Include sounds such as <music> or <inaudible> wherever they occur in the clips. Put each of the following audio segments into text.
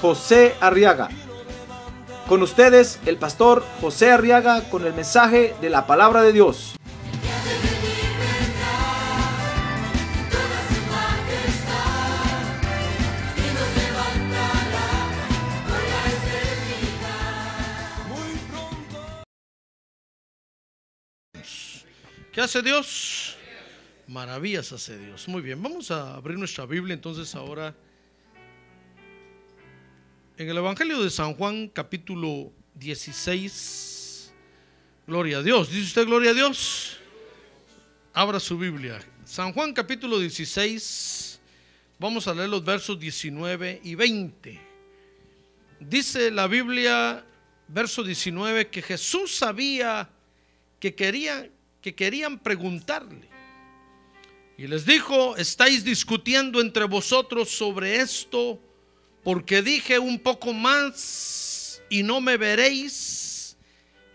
José Arriaga. Con ustedes, el pastor José Arriaga con el mensaje de la palabra de Dios. ¿Qué hace Dios? Maravillas hace Dios. Muy bien, vamos a abrir nuestra Biblia entonces ahora en el Evangelio de San Juan capítulo 16. Gloria a Dios. ¿Dice usted gloria a Dios? Abra su Biblia. San Juan capítulo 16. Vamos a leer los versos 19 y 20. Dice la Biblia, verso 19, que Jesús sabía que que querían preguntarle. Y les dijo, estáis discutiendo entre vosotros sobre esto, porque dije un poco más y no me veréis,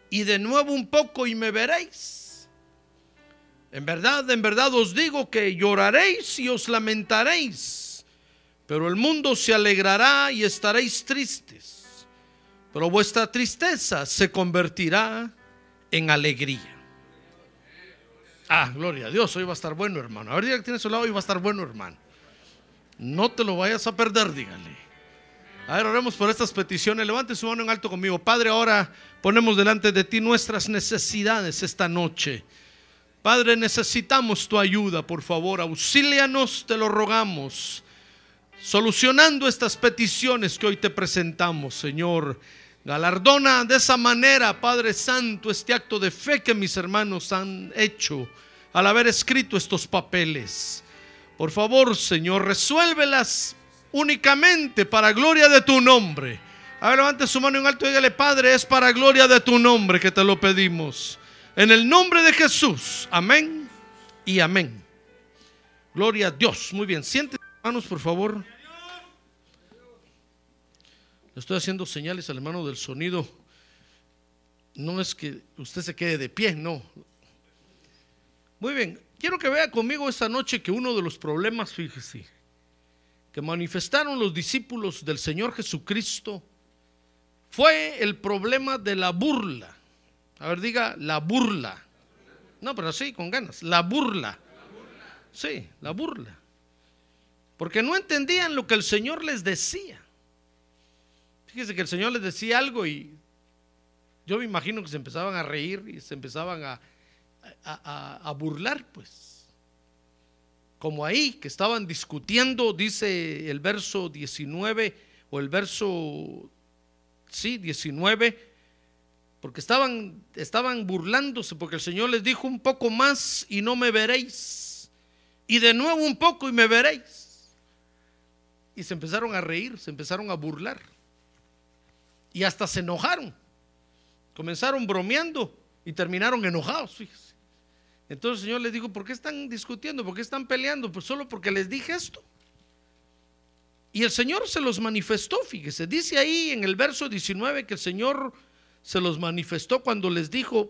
y de nuevo un poco y me veréis. En verdad, en verdad os digo que lloraréis y os lamentaréis, pero el mundo se alegrará y estaréis tristes, pero vuestra tristeza se convertirá en alegría. Ah, gloria a Dios, hoy va a estar bueno, hermano. A ver, diga que tiene su lado, hoy va a estar bueno, hermano. No te lo vayas a perder, dígale. A ver, oremos por estas peticiones. Levante su mano en alto conmigo. Padre, ahora ponemos delante de ti nuestras necesidades esta noche. Padre, necesitamos tu ayuda, por favor. Auxílianos, te lo rogamos. Solucionando estas peticiones que hoy te presentamos, Señor. Galardona de esa manera, Padre Santo, este acto de fe que mis hermanos han hecho al haber escrito estos papeles. Por favor, Señor, resuélvelas únicamente para gloria de tu nombre. A ver, levante su mano en alto y dígale, Padre, es para gloria de tu nombre que te lo pedimos. En el nombre de Jesús. Amén y amén. Gloria a Dios. Muy bien. Siéntese, hermanos, por favor. Le estoy haciendo señales al hermano del sonido. No es que usted se quede de pie, no. Muy bien. Quiero que vea conmigo esta noche que uno de los problemas, fíjese, que manifestaron los discípulos del Señor Jesucristo fue el problema de la burla. A ver, diga la burla. No, pero sí, con ganas. La burla. Sí, la burla. Porque no entendían lo que el Señor les decía. Fíjese que el Señor les decía algo y yo me imagino que se empezaban a reír y se empezaban a, a, a, burlar, pues. Como ahí, que estaban discutiendo, dice el verso 19 o el verso, sí, 19, porque estaban, estaban burlándose, porque el Señor les dijo un poco más y no me veréis. Y de nuevo un poco y me veréis. Y se empezaron a reír, se empezaron a burlar. Y hasta se enojaron. Comenzaron bromeando y terminaron enojados, fíjese. Entonces el Señor les dijo, ¿por qué están discutiendo? ¿Por qué están peleando? Pues solo porque les dije esto. Y el Señor se los manifestó, fíjese. Dice ahí en el verso 19 que el Señor se los manifestó cuando les dijo,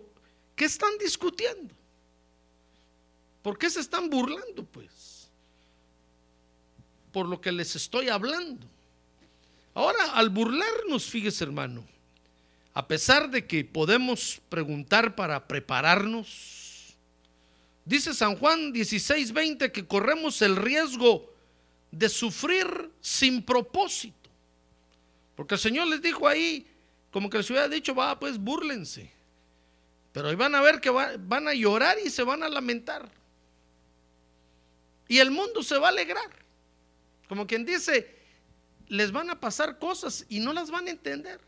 ¿qué están discutiendo? ¿Por qué se están burlando? Pues por lo que les estoy hablando. Ahora, al burlarnos, fíjese hermano, a pesar de que podemos preguntar para prepararnos, dice San Juan 16:20 que corremos el riesgo de sufrir sin propósito. Porque el Señor les dijo ahí, como que les hubiera dicho, va, pues búrlense. Pero ahí van a ver que van a llorar y se van a lamentar. Y el mundo se va a alegrar. Como quien dice, les van a pasar cosas y no las van a entender.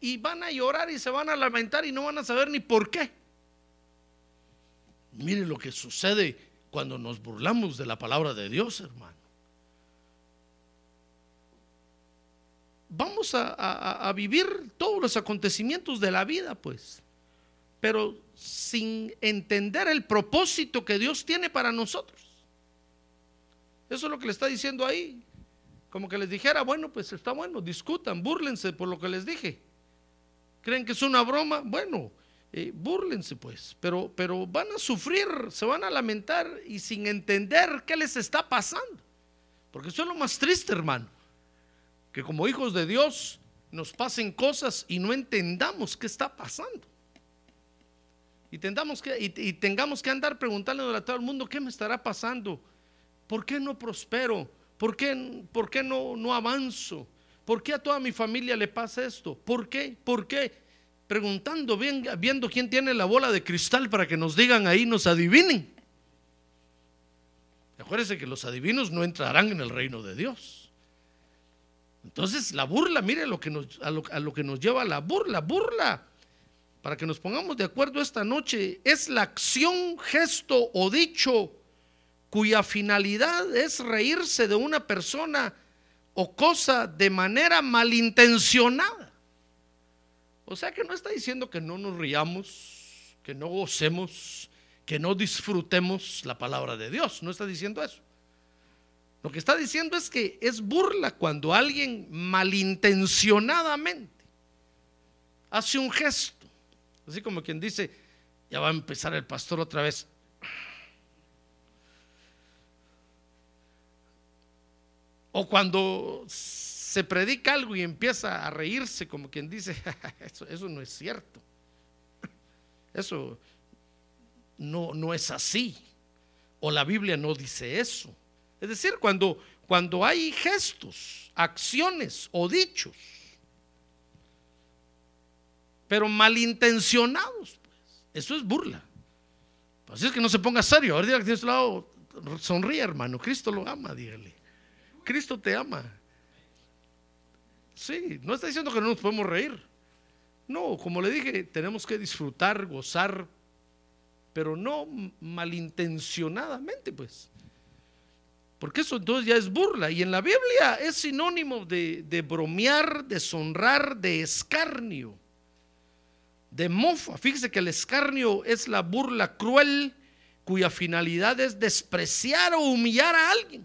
Y van a llorar y se van a lamentar y no van a saber ni por qué. Mire lo que sucede cuando nos burlamos de la palabra de Dios, hermano. vamos a, a- a vivir todos los acontecimientos de la vida, pues, pero sin entender el propósito que Dios tiene para nosotros. Eso es lo que le está diciendo ahí. Como que les dijera, bueno, pues está bueno, discutan, búrlense por lo que les dije. ¿Creen que es una broma? Bueno, eh, búrlense pues, pero, pero van a sufrir, se van a lamentar y sin entender qué les está pasando. Porque eso es lo más triste, hermano. Que como hijos de Dios nos pasen cosas y no entendamos qué está pasando. Y, que, y tengamos que andar preguntándole a todo el mundo qué me estará pasando. ¿Por qué no prospero? ¿Por qué, por qué no, no avanzo? ¿Por qué a toda mi familia le pasa esto? ¿Por qué? ¿Por qué? Preguntando, viendo quién tiene la bola de cristal para que nos digan ahí, nos adivinen. Acuérdense que los adivinos no entrarán en el reino de Dios. Entonces, la burla, mire lo que nos, a, lo, a lo que nos lleva la burla. Burla, para que nos pongamos de acuerdo esta noche, es la acción, gesto o dicho cuya finalidad es reírse de una persona o cosa de manera malintencionada. O sea que no está diciendo que no nos riamos, que no gocemos, que no disfrutemos la palabra de Dios. No está diciendo eso. Lo que está diciendo es que es burla cuando alguien malintencionadamente hace un gesto. Así como quien dice, ya va a empezar el pastor otra vez. O cuando se predica algo y empieza a reírse, como quien dice, <laughs> eso, eso no es cierto. Eso no, no es así. O la Biblia no dice eso. Es decir, cuando, cuando hay gestos, acciones o dichos, pero malintencionados, pues, eso es burla. Así es que no se ponga serio. Ahora diga que tiene a su lado, sonríe, hermano. Cristo lo ama, dígale. Cristo te ama. Sí, no está diciendo que no nos podemos reír. No, como le dije, tenemos que disfrutar, gozar, pero no malintencionadamente, pues. Porque eso entonces ya es burla. Y en la Biblia es sinónimo de, de bromear, deshonrar, de escarnio, de mofa. Fíjese que el escarnio es la burla cruel cuya finalidad es despreciar o humillar a alguien.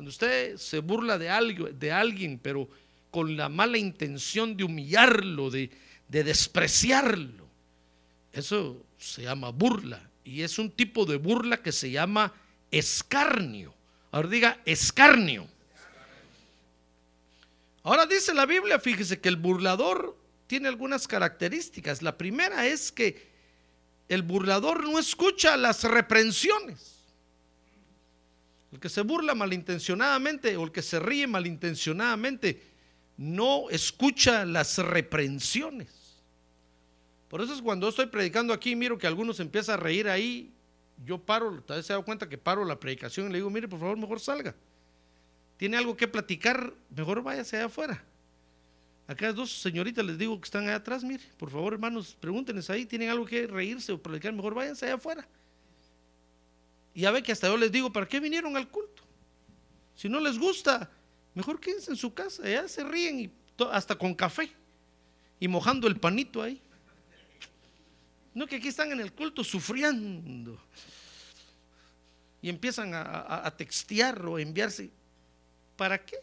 Cuando usted se burla de, algo, de alguien, pero con la mala intención de humillarlo, de, de despreciarlo, eso se llama burla. Y es un tipo de burla que se llama escarnio. Ahora diga escarnio. Ahora dice la Biblia, fíjese que el burlador tiene algunas características. La primera es que el burlador no escucha las reprensiones. El que se burla malintencionadamente o el que se ríe malintencionadamente no escucha las reprensiones. Por eso es cuando estoy predicando aquí, miro que algunos empiezan a reír ahí, yo paro, tal vez se ha dado cuenta que paro la predicación y le digo, mire, por favor, mejor salga. Tiene algo que platicar, mejor váyase allá afuera. Acá dos señoritas les digo que están allá atrás, mire, por favor, hermanos, pregúntenles ahí, tienen algo que reírse o predicar, mejor váyanse allá afuera. Y ya ve que hasta yo les digo, ¿para qué vinieron al culto? Si no les gusta, mejor quédense en su casa, allá se ríen y hasta con café y mojando el panito ahí. No que aquí están en el culto sufriendo y empiezan a, a, a textear o enviarse. ¿Para qué?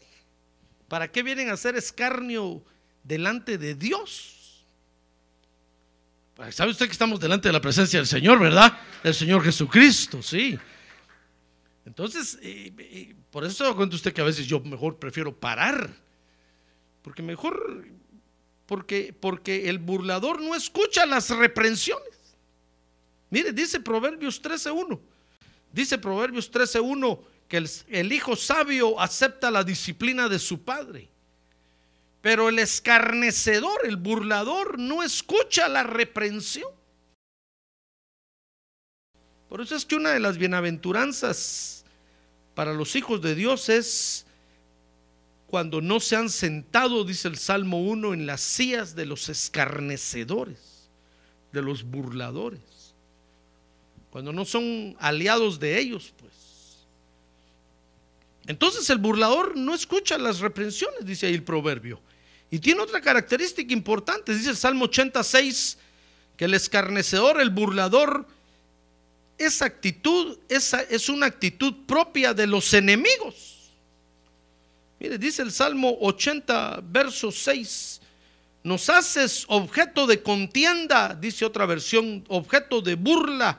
¿Para qué vienen a hacer escarnio delante de Dios? ¿Sabe usted que estamos delante de la presencia del Señor, verdad? Del Señor Jesucristo, sí. Entonces, por eso se da cuenta usted que a veces yo mejor prefiero parar. Porque mejor, porque, porque el burlador no escucha las reprensiones. Mire, dice Proverbios 13.1. Dice Proverbios 13.1 que el, el hijo sabio acepta la disciplina de su padre. Pero el escarnecedor, el burlador, no escucha la reprensión. Por eso es que una de las bienaventuranzas para los hijos de Dios es cuando no se han sentado, dice el Salmo 1, en las sillas de los escarnecedores, de los burladores. Cuando no son aliados de ellos, pues. Entonces el burlador no escucha las reprensiones, dice ahí el proverbio. Y tiene otra característica importante, dice el Salmo 86, que el escarnecedor, el burlador, esa actitud esa es una actitud propia de los enemigos. Mire, dice el Salmo 80, verso 6, nos haces objeto de contienda, dice otra versión, objeto de burla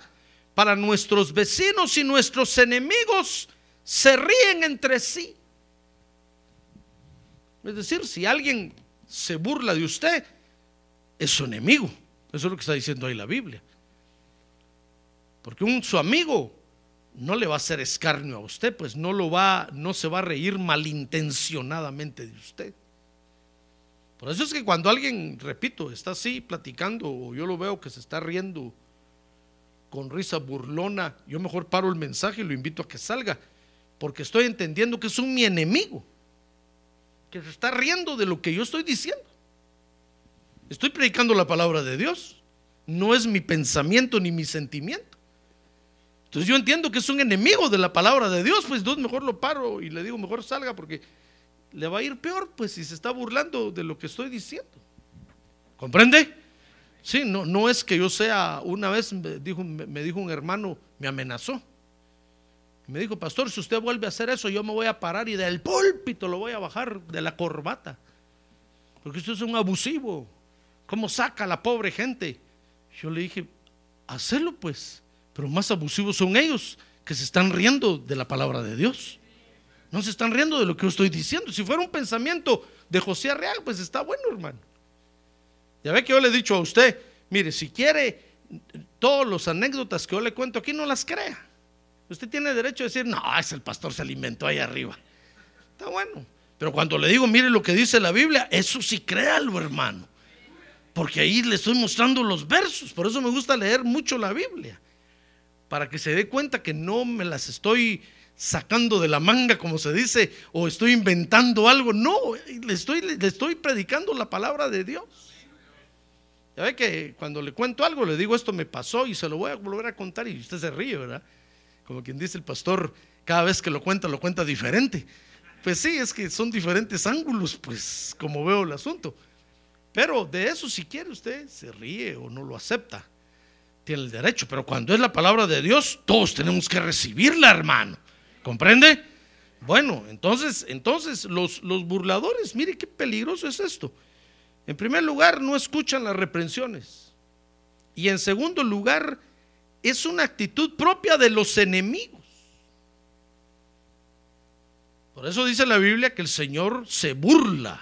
para nuestros vecinos y nuestros enemigos se ríen entre sí. Es decir, si alguien se burla de usted, es su enemigo. Eso es lo que está diciendo ahí la Biblia. Porque un su amigo no le va a hacer escarnio a usted, pues no lo va, no se va a reír malintencionadamente de usted. Por eso es que cuando alguien, repito, está así platicando, o yo lo veo que se está riendo con risa burlona, yo mejor paro el mensaje y lo invito a que salga, porque estoy entendiendo que es un mi enemigo, que se está riendo de lo que yo estoy diciendo. Estoy predicando la palabra de Dios, no es mi pensamiento ni mi sentimiento. Entonces yo entiendo que es un enemigo de la palabra de Dios, pues entonces mejor lo paro y le digo, mejor salga porque le va a ir peor, pues si se está burlando de lo que estoy diciendo. ¿Comprende? Sí, no, no es que yo sea, una vez dijo, me dijo un hermano, me amenazó. Me dijo, pastor, si usted vuelve a hacer eso, yo me voy a parar y del púlpito lo voy a bajar de la corbata. Porque usted es un abusivo. ¿Cómo saca a la pobre gente? Yo le dije, hacelo pues. Pero más abusivos son ellos que se están riendo de la palabra de Dios. No se están riendo de lo que yo estoy diciendo. Si fuera un pensamiento de José Real, pues está bueno, hermano. Ya ve que yo le he dicho a usted, mire, si quiere todas las anécdotas que yo le cuento aquí, no las crea. Usted tiene derecho a decir, no, es el pastor se alimentó ahí arriba. Está bueno. Pero cuando le digo, mire lo que dice la Biblia, eso sí créalo, hermano. Porque ahí le estoy mostrando los versos. Por eso me gusta leer mucho la Biblia para que se dé cuenta que no me las estoy sacando de la manga, como se dice, o estoy inventando algo. No, le estoy, le estoy predicando la palabra de Dios. Ya ve que cuando le cuento algo, le digo esto me pasó y se lo voy a volver a contar y usted se ríe, ¿verdad? Como quien dice el pastor, cada vez que lo cuenta, lo cuenta diferente. Pues sí, es que son diferentes ángulos, pues como veo el asunto. Pero de eso si quiere usted se ríe o no lo acepta tiene el derecho, pero cuando es la palabra de Dios, todos tenemos que recibirla, hermano. ¿Comprende? Bueno, entonces, entonces los, los burladores, mire qué peligroso es esto. En primer lugar, no escuchan las reprensiones. Y en segundo lugar, es una actitud propia de los enemigos. Por eso dice la Biblia que el Señor se burla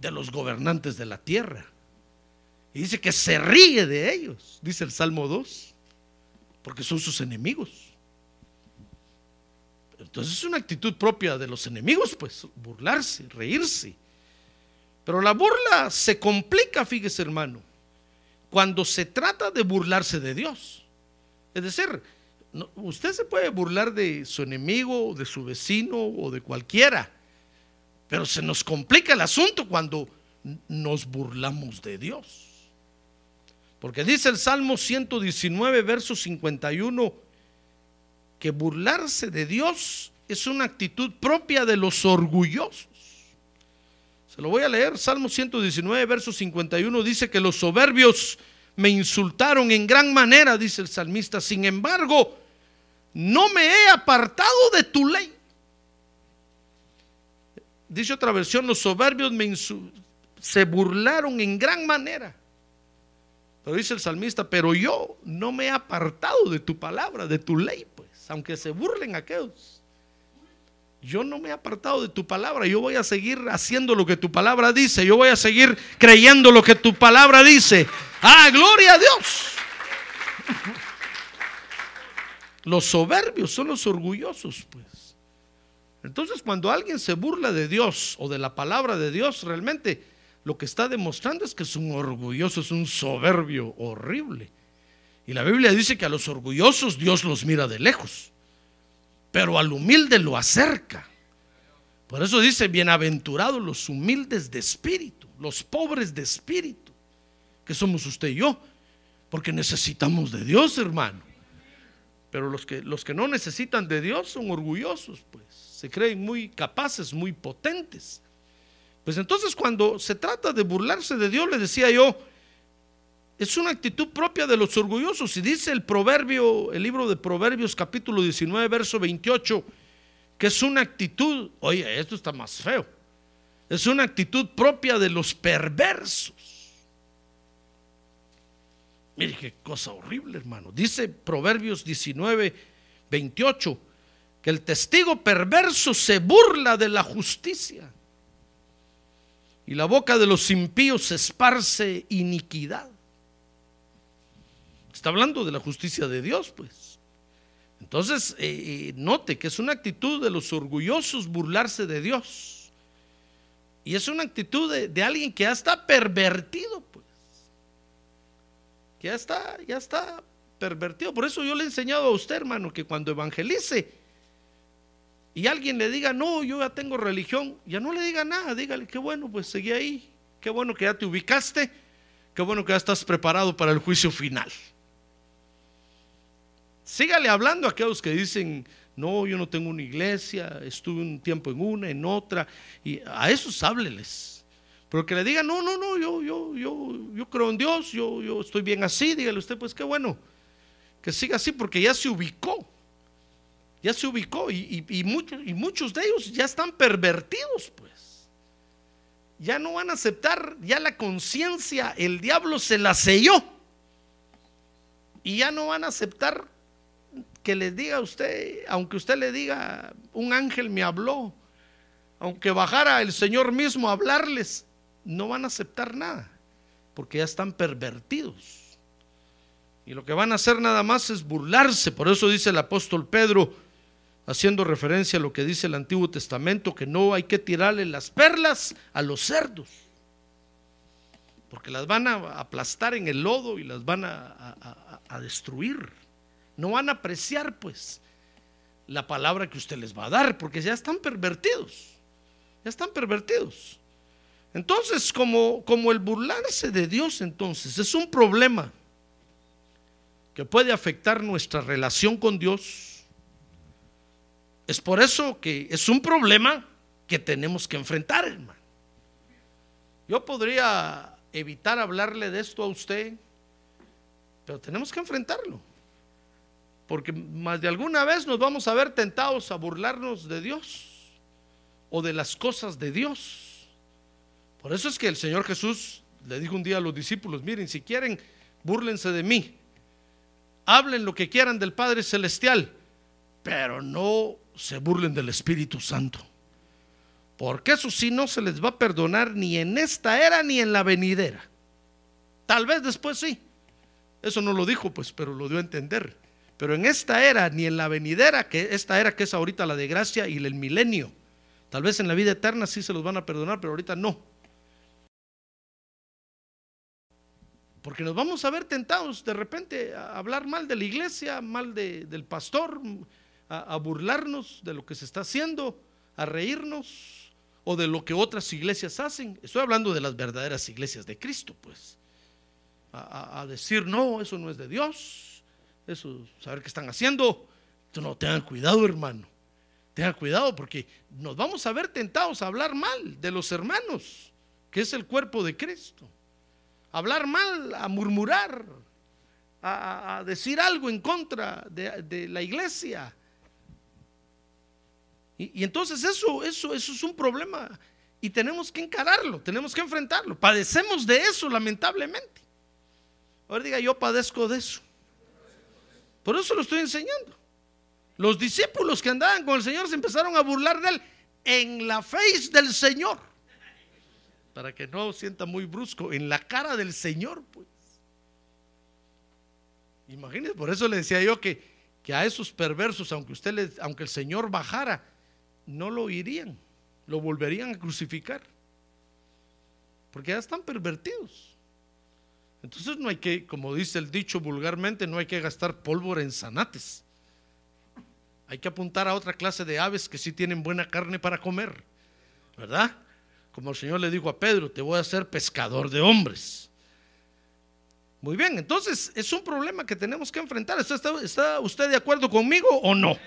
de los gobernantes de la tierra. Y dice que se ríe de ellos, dice el Salmo 2, porque son sus enemigos. Entonces es una actitud propia de los enemigos, pues, burlarse, reírse. Pero la burla se complica, fíjese hermano, cuando se trata de burlarse de Dios. Es decir, usted se puede burlar de su enemigo, de su vecino o de cualquiera, pero se nos complica el asunto cuando nos burlamos de Dios. Porque dice el Salmo 119, verso 51, que burlarse de Dios es una actitud propia de los orgullosos. Se lo voy a leer, Salmo 119, verso 51, dice que los soberbios me insultaron en gran manera, dice el salmista, sin embargo, no me he apartado de tu ley. Dice otra versión, los soberbios me se burlaron en gran manera. Pero dice el salmista, pero yo no me he apartado de tu palabra, de tu ley, pues, aunque se burlen aquellos. Yo no me he apartado de tu palabra, yo voy a seguir haciendo lo que tu palabra dice, yo voy a seguir creyendo lo que tu palabra dice. Ah, gloria a Dios. <laughs> Los soberbios son los orgullosos, pues. Entonces, cuando alguien se burla de Dios o de la palabra de Dios, realmente lo que está demostrando es que es un orgulloso, es un soberbio horrible. Y la Biblia dice que a los orgullosos Dios los mira de lejos, pero al humilde lo acerca. Por eso dice, bienaventurados los humildes de espíritu, los pobres de espíritu, que somos usted y yo, porque necesitamos de Dios, hermano. Pero los que, los que no necesitan de Dios son orgullosos, pues. Se creen muy capaces, muy potentes. Pues entonces cuando se trata de burlarse de Dios, le decía yo, es una actitud propia de los orgullosos. Y dice el proverbio, el libro de Proverbios capítulo 19, verso 28, que es una actitud, oye, esto está más feo, es una actitud propia de los perversos. Mire qué cosa horrible, hermano. Dice Proverbios 19, 28, que el testigo perverso se burla de la justicia y la boca de los impíos esparce iniquidad. Está hablando de la justicia de Dios, pues. Entonces, eh, eh, note que es una actitud de los orgullosos burlarse de Dios. Y es una actitud de, alguien que ya está pervertido, pues que ya está, ya está pervertido. Por eso yo le he enseñado a usted, hermano, que cuando evangelice y alguien le diga, no, yo ya tengo religión, ya no le diga nada, dígale, qué bueno, pues seguí ahí, qué bueno que ya te ubicaste, qué bueno que ya estás preparado para el juicio final. Sígale hablando a aquellos que dicen, no, yo no tengo una iglesia, estuve un tiempo en una, en otra, y a esos hábleles. Pero que le diga, no, no, no, yo, yo, yo, yo creo en Dios, yo, yo estoy bien así, dígale usted, pues qué bueno, que siga así, porque ya se ubicó, ya se ubicó, y, y, muchos, y muchos de ellos ya están pervertidos, pues. Ya no van a aceptar, ya la conciencia, el diablo se la selló, y ya no van a aceptar que les diga a usted, aunque usted le diga, un ángel me habló, aunque bajara el Señor mismo a hablarles, no van a aceptar nada, porque ya están pervertidos. Y lo que van a hacer nada más es burlarse. Por eso dice el apóstol Pedro, haciendo referencia a lo que dice el Antiguo Testamento, que no hay que tirarle las perlas a los cerdos, porque las van a aplastar en el lodo y las van a, a destruir. No van a apreciar, pues, la palabra que usted les va a dar, porque ya están pervertidos. Ya están pervertidos. Entonces, como, como el burlarse de Dios, entonces, es un problema que puede afectar nuestra relación con Dios. Es por eso que es un problema que tenemos que enfrentar, hermano. Yo podría evitar hablarle de esto a usted, pero tenemos que enfrentarlo. Porque más de alguna vez nos vamos a ver tentados a burlarnos de Dios o de las cosas de Dios. Por eso es que el Señor Jesús le dijo un día a los discípulos, miren, si quieren, búrlense de mí, hablen lo que quieran del Padre Celestial, pero no se burlen del Espíritu Santo. Porque eso sí no se les va a perdonar ni en esta era ni en la venidera. Tal vez después sí. Eso no lo dijo, pues, pero lo dio a entender. Pero en esta era, ni en la venidera, que esta era que es ahorita la de gracia y el milenio. Tal vez en la vida eterna sí se los van a perdonar, pero ahorita no. Porque nos vamos a ver tentados de repente a hablar mal de la iglesia, mal del pastor, a, burlarnos de lo que se está haciendo, a reírnos o de lo que otras iglesias hacen. Estoy hablando de las verdaderas iglesias de Cristo, pues. A, decir, no, eso no es de Dios, eso, saber qué están haciendo. No, tengan cuidado, hermano. Tengan cuidado porque nos vamos a ver tentados a hablar mal de los hermanos, que es el cuerpo de Cristo hablar mal, a murmurar, a, decir algo en contra de, la iglesia. Y, entonces eso, eso, eso es un problema y tenemos que encararlo, tenemos que enfrentarlo. Padecemos de eso, lamentablemente. Ahora diga, yo padezco de eso. Por eso lo estoy enseñando. Los discípulos que andaban con el Señor se empezaron a burlar de él en la face del Señor para que no sienta muy brusco, en la cara del Señor, pues. Imagínense, por eso le decía yo que, que a esos perversos, aunque usted les, aunque el Señor bajara, no lo irían, lo volverían a crucificar. Porque ya están pervertidos. Entonces no hay que, como dice el dicho vulgarmente, no hay que gastar pólvora en zanates. Hay que apuntar a otra clase de aves que sí tienen buena carne para comer, ¿verdad? como el Señor le dijo a Pedro, te voy a hacer pescador de hombres. Muy bien, entonces es un problema que tenemos que enfrentar. ¿Está, está- está usted de acuerdo conmigo o no?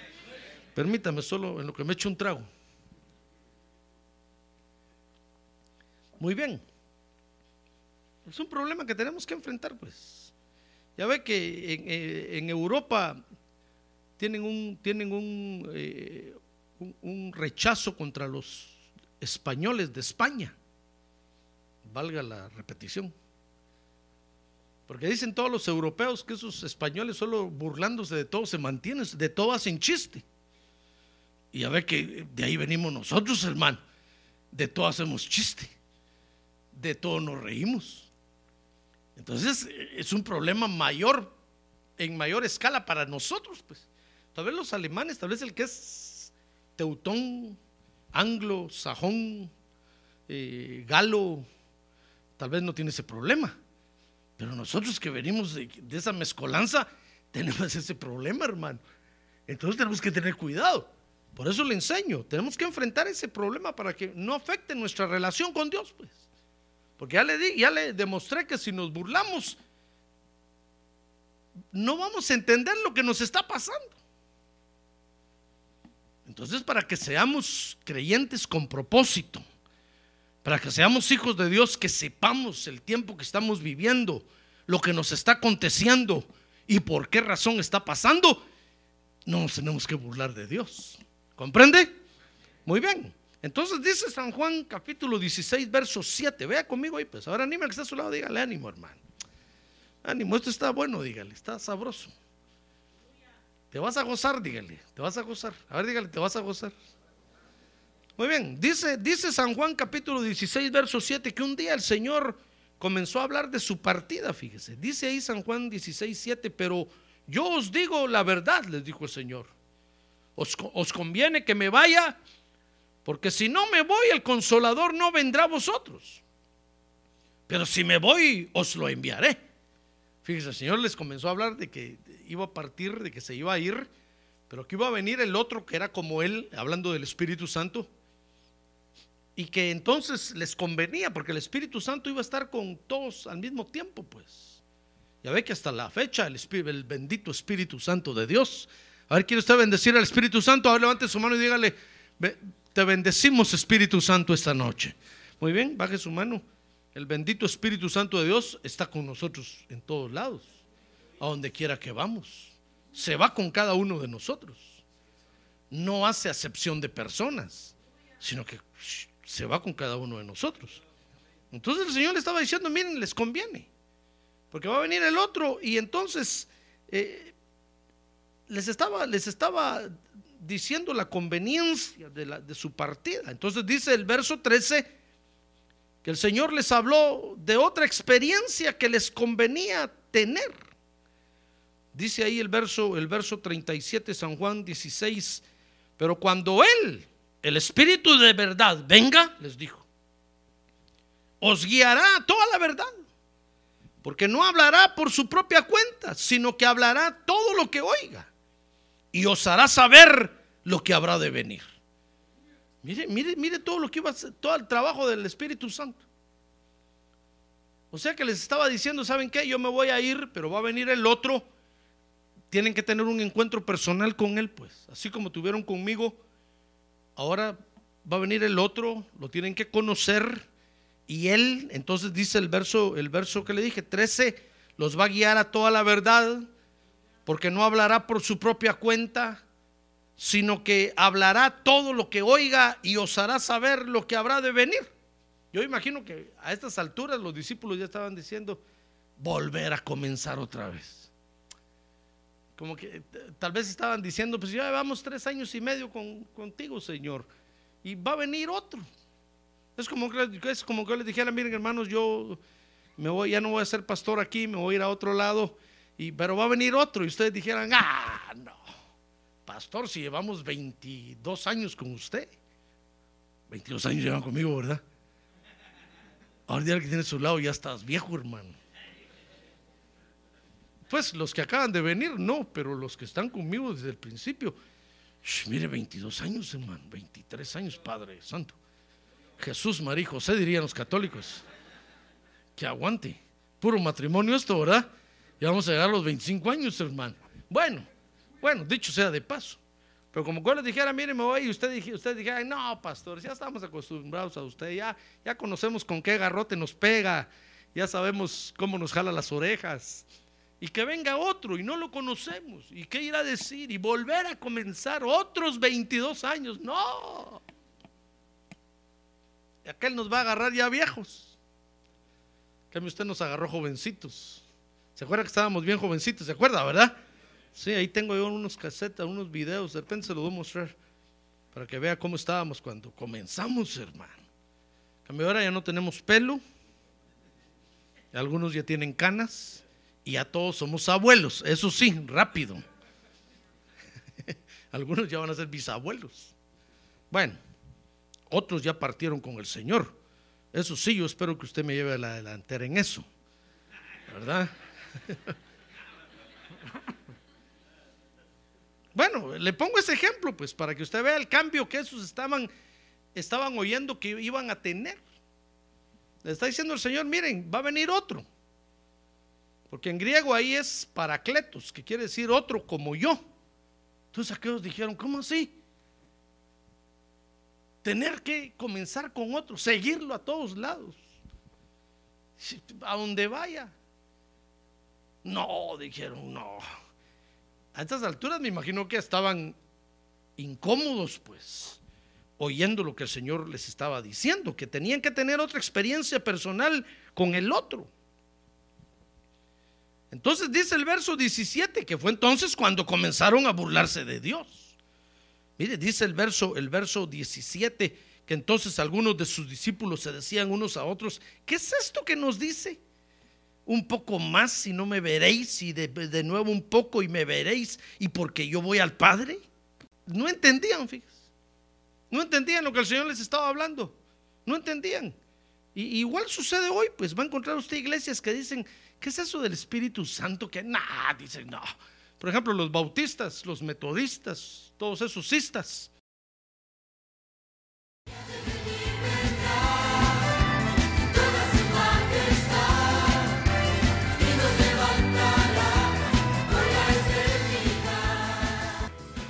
Permítame solo en lo que me echo un trago. Muy bien. Es un problema que tenemos que enfrentar, pues. Ya ve que en, eh, Europa tienen un, tienen eh, un- un rechazo contra los españoles de España. Valga la repetición. Porque dicen todos los europeos que esos españoles solo burlándose de todo se mantienen, de todo hacen chiste. Y ya ve que de ahí venimos nosotros, hermano. De todo hacemos chiste. De todo nos reímos. Entonces eh, es un problema mayor, en mayor escala para nosotros, pues. Tal vez los alemanes, tal vez el que es teutón, anglo, sajón, eh, galo, tal vez no tiene ese problema. Pero nosotros que venimos de, de esa mezcolanza, <laughs> tenemos ese problema, hermano. Entonces tenemos que tener cuidado. Por eso le enseño, tenemos que enfrentar ese problema para que no afecte nuestra relación con Dios, pues. Porque ya le di, ya le demostré que si nos burlamos, no vamos a entender lo que nos está pasando. Entonces, para que seamos creyentes con propósito, para que seamos hijos de Dios, que sepamos el tiempo que estamos viviendo, lo que nos está aconteciendo y por qué razón está pasando, no nos tenemos que burlar de Dios. ¿Comprende? Muy bien. Entonces dice San Juan capítulo 16, verso 7. Vea conmigo ahí, pues. Ahora anima al que está a su lado, dígale ánimo, hermano. Ánimo, esto está bueno, dígale, está sabroso. Te vas a gozar, dígale, te vas a gozar. A ver, dígale, te vas a gozar. Muy bien, dice, dice San Juan capítulo 16, verso 7, que un día el Señor comenzó a hablar de su partida, fíjese. Dice ahí San Juan 16, 7, pero yo os digo la verdad, les dijo el Señor. Os, os conviene que me vaya, porque si no me voy, el consolador no vendrá a vosotros. Pero si me voy, os lo enviaré. Fíjese, el Señor les comenzó a hablar de que iba a partir, de que se iba a ir, pero que iba a venir el otro que era como Él, hablando del Espíritu Santo, y que entonces les convenía, porque el Espíritu Santo iba a estar con todos al mismo tiempo, pues. Ya ve que hasta la fecha el, bendito Espíritu Santo de Dios. A ver, ¿quiere usted bendecir al Espíritu Santo? A ver, levante su mano y dígale, "Be- te bendecimos Espíritu Santo esta noche. Muy bien, baje su mano. El bendito Espíritu Santo de Dios está con nosotros en todos lados, a donde quiera que vamos. Se va con cada uno de nosotros. No hace acepción de personas, sino que se va con cada uno de nosotros. Entonces el Señor le estaba diciendo, miren, les conviene, porque va a venir el otro y entonces eh, les, estaba, les estaba diciendo la conveniencia de, su partida. Entonces dice el verso 13 que el Señor les habló de otra experiencia que les convenía tener. Dice ahí el verso, el verso 37, San Juan 16, pero cuando Él, el Espíritu de verdad, venga, les dijo, os guiará toda la verdad, porque no hablará por su propia cuenta, sino que hablará todo lo que oiga y os hará saber lo que habrá de venir. Mire, mire, mire todo lo que iba a hacer, todo el trabajo del Espíritu Santo. O sea que les estaba diciendo, ¿saben qué? Yo me voy a ir, pero va a venir el otro. Tienen que tener un encuentro personal con él, pues. Así como tuvieron conmigo, ahora va a venir el otro, lo tienen que conocer. Y él, entonces dice el verso, el verso que le dije, 13, los va a guiar a toda la verdad, porque no hablará por su propia cuenta, sino que hablará todo lo que oiga y os hará saber lo que habrá de venir. Yo imagino que a estas alturas los discípulos ya estaban diciendo, volver a comenzar otra vez. Como que tal vez estaban diciendo, pues ya llevamos tres años y medio con- contigo, Señor, y va a venir otro. Es como que, es como que les dijera, miren hermanos, yo me voy, ya no voy a ser pastor aquí, me voy a ir a otro lado, y, pero va a venir otro, y ustedes dijeran, ah, no, pastor, si llevamos 22 años con usted, 22 años llevan conmigo, ¿verdad? Ahora el que tiene su lado ya estás viejo, hermano. Pues los que acaban de venir, no, pero los que están conmigo desde el principio, mire, 22 años, hermano, 23 años, Padre Santo. Jesús, María y José, dirían los católicos. Que aguante. puro matrimonio esto, ¿verdad? Ya vamos a llegar a los 25 años, hermano. Bueno, bueno, dicho sea de paso. Pero como cuando les dijera, mire, me voy, y usted, usted dijera, no, pastor, ya estamos acostumbrados a usted, ya, ya conocemos con qué garrote nos pega, ya sabemos cómo nos jala las orejas. Y que venga otro y no lo conocemos. ¿Y qué irá a decir? Y volver a comenzar otros 22 años. No. Y aquel nos va a agarrar ya viejos. Que usted nos agarró jovencitos. ¿Se acuerda que estábamos bien jovencitos? ¿Se acuerda, verdad? Sí, ahí tengo yo unos casetas, unos videos. De repente se los voy a mostrar. Para que vea cómo estábamos cuando comenzamos, hermano. Cambio ahora ya no tenemos pelo. Algunos ya tienen canas y ya todos somos abuelos, eso sí, rápido. <laughs> Algunos ya van a ser bisabuelos. Bueno, otros ya partieron con el Señor. Eso sí, yo espero que usted me lleve a la delantera en eso. ¿Verdad? <laughs> Bueno, le pongo ese ejemplo, pues, para que usted vea el cambio que esos estaban, estaban oyendo que iban a tener. Le está diciendo el Señor, miren, va a venir otro. Porque en griego ahí es paracletos, que quiere decir otro como yo. Entonces aquellos dijeron, ¿cómo así? Tener que comenzar con otro, seguirlo a todos lados. A donde vaya. No, dijeron, no. A estas alturas me imagino que estaban incómodos, pues, oyendo lo que el Señor les estaba diciendo, que tenían que tener otra experiencia personal con el otro. Entonces dice el verso 17 que fue entonces cuando comenzaron a burlarse de Dios. Mire, dice el verso, el verso 17 que entonces algunos de sus discípulos se decían unos a otros, ¿qué es esto que nos dice? Un poco más y no me veréis y de, de nuevo un poco y me veréis y porque yo voy al Padre. No entendían, fíjense. No entendían lo que el Señor les estaba hablando. No entendían. Y, igual sucede hoy, pues va a encontrar usted iglesias que dicen, ¿Qué es eso del Espíritu Santo? Que nada, dicen, no. Por ejemplo, los bautistas, los metodistas, todos esos cistas.